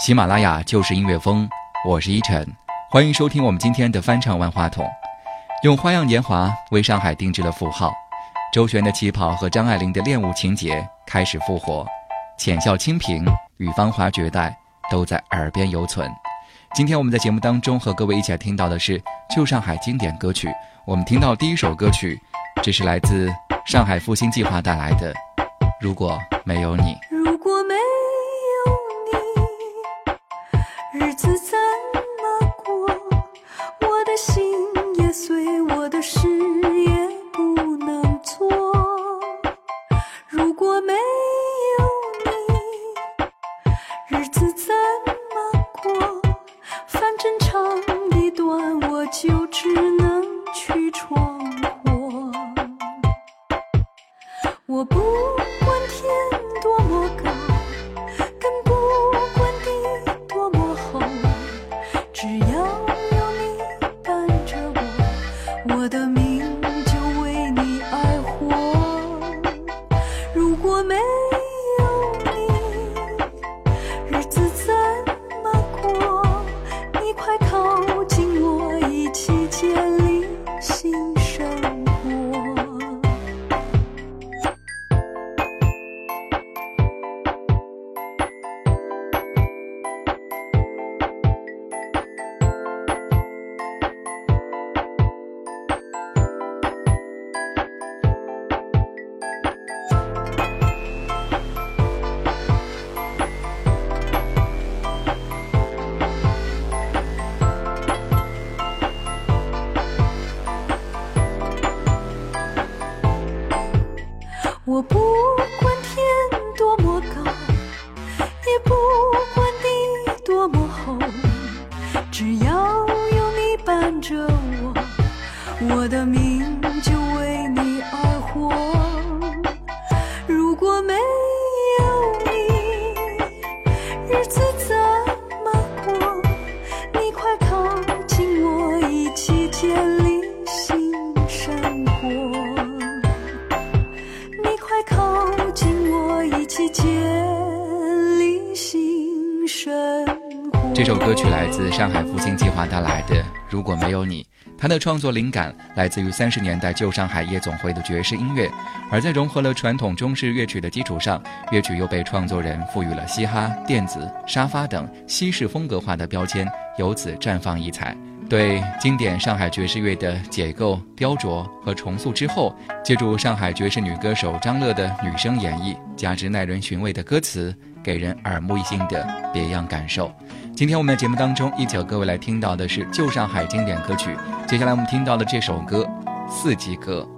喜马拉雅就是音乐风，我是依晨，欢迎收听我们今天的翻唱万花筒。用花样年华为上海定制了符号，周璇的旗袍和张爱玲的恋物情节开始复活，浅笑清平与芳华绝代都在耳边犹存。今天我们在节目当中和各位一起来听到的是旧上海经典歌曲。我们听到第一首歌曲，这是来自上海复兴计划带来的《如果没有你》。我不。上海复兴计划带来的《如果没有你》，它的创作灵感来自于三十年代旧上海夜总会的爵士音乐，而在融合了传统中式乐曲的基础上，乐曲又被创作人赋予了嘻哈、电子、沙发等西式风格化的标签，由此绽放异彩。对经典上海爵士乐的解构、雕琢和重塑之后，借助上海爵士女歌手张乐的女声演绎，加之耐人寻味的歌词，给人耳目一新的别样感受。今天我们的节目当中，一起和各位来听到的是旧上海经典歌曲。接下来我们听到的这首歌《四季歌》。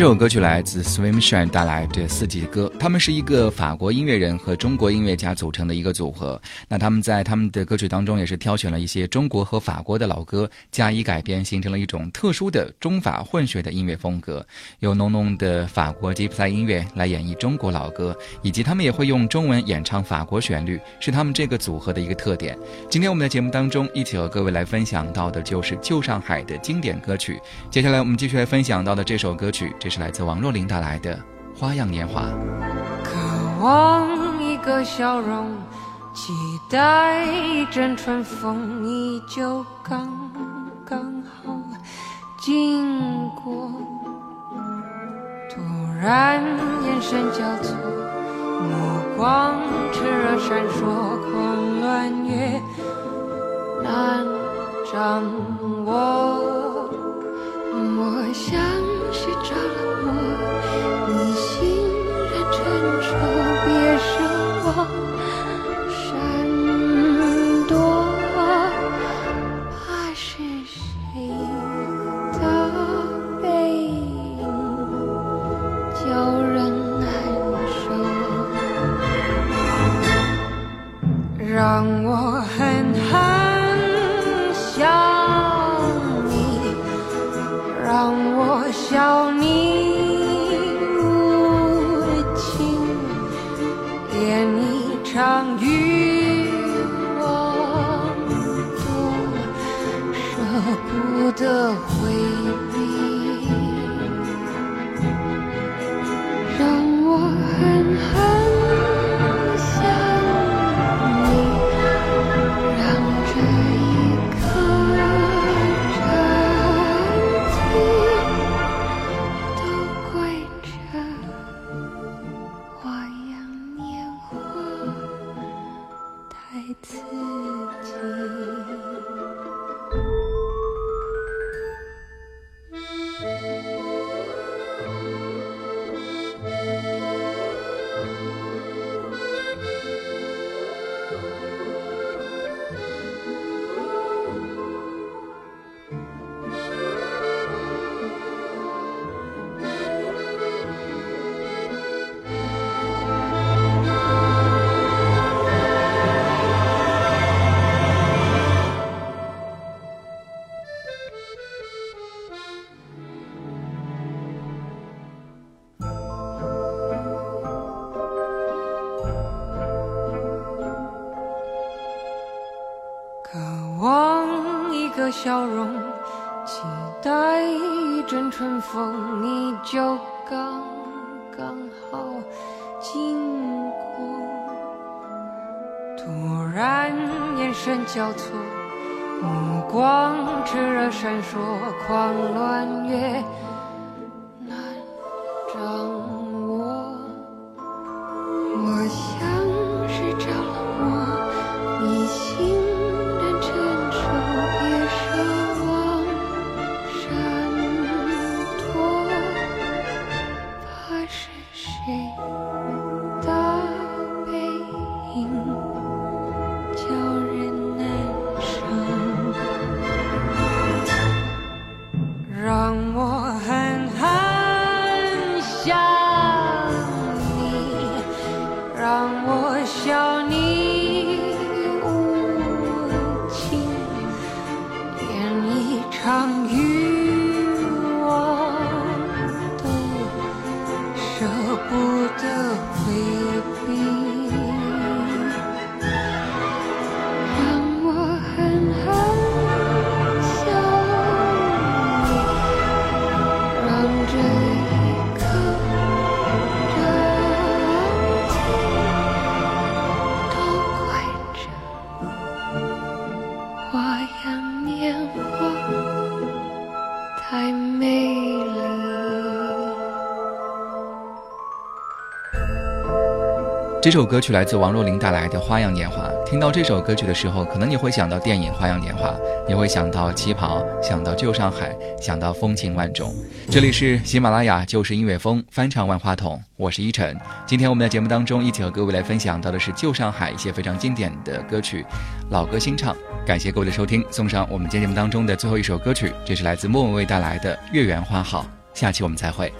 这首歌曲来自 Swim Shine 带来的四季歌，他们是一个法国音乐人和中国音乐家组成的一个组合。那他们在他们的歌曲当中也是挑选了一些中国和法国的老歌加以改编，形成了一种特殊的中法混血的音乐风格，有浓浓的法国吉普赛音乐来演绎中国老歌，以及他们也会用中文演唱法国旋律，是他们这个组合的一个特点。今天我们的节目当中，一起和各位来分享到的就是旧上海的经典歌曲。接下来我们继续来分享到的这首歌曲。这是来自王若琳带来的《花样年华》。渴望一个笑容，期待一阵春风，你就刚刚好经过。突然眼神交错，目光炽热闪烁，狂乱越难掌握。我想。不得回春风，你就刚刚好经过。突然眼神交错，目光炽热闪烁，狂乱越谁？这首歌曲来自王若琳带来的《花样年华》。听到这首歌曲的时候，可能你会想到电影《花样年华》，你会想到旗袍，想到旧上海，想到风情万种。这里是喜马拉雅就是音乐风翻唱万花筒，我是依晨。今天我们的节目当中，一起和各位来分享到的是旧上海一些非常经典的歌曲，老歌新唱。感谢各位的收听，送上我们今天节目当中的最后一首歌曲，这是来自莫文蔚带来的《月圆花好》。下期我们再会。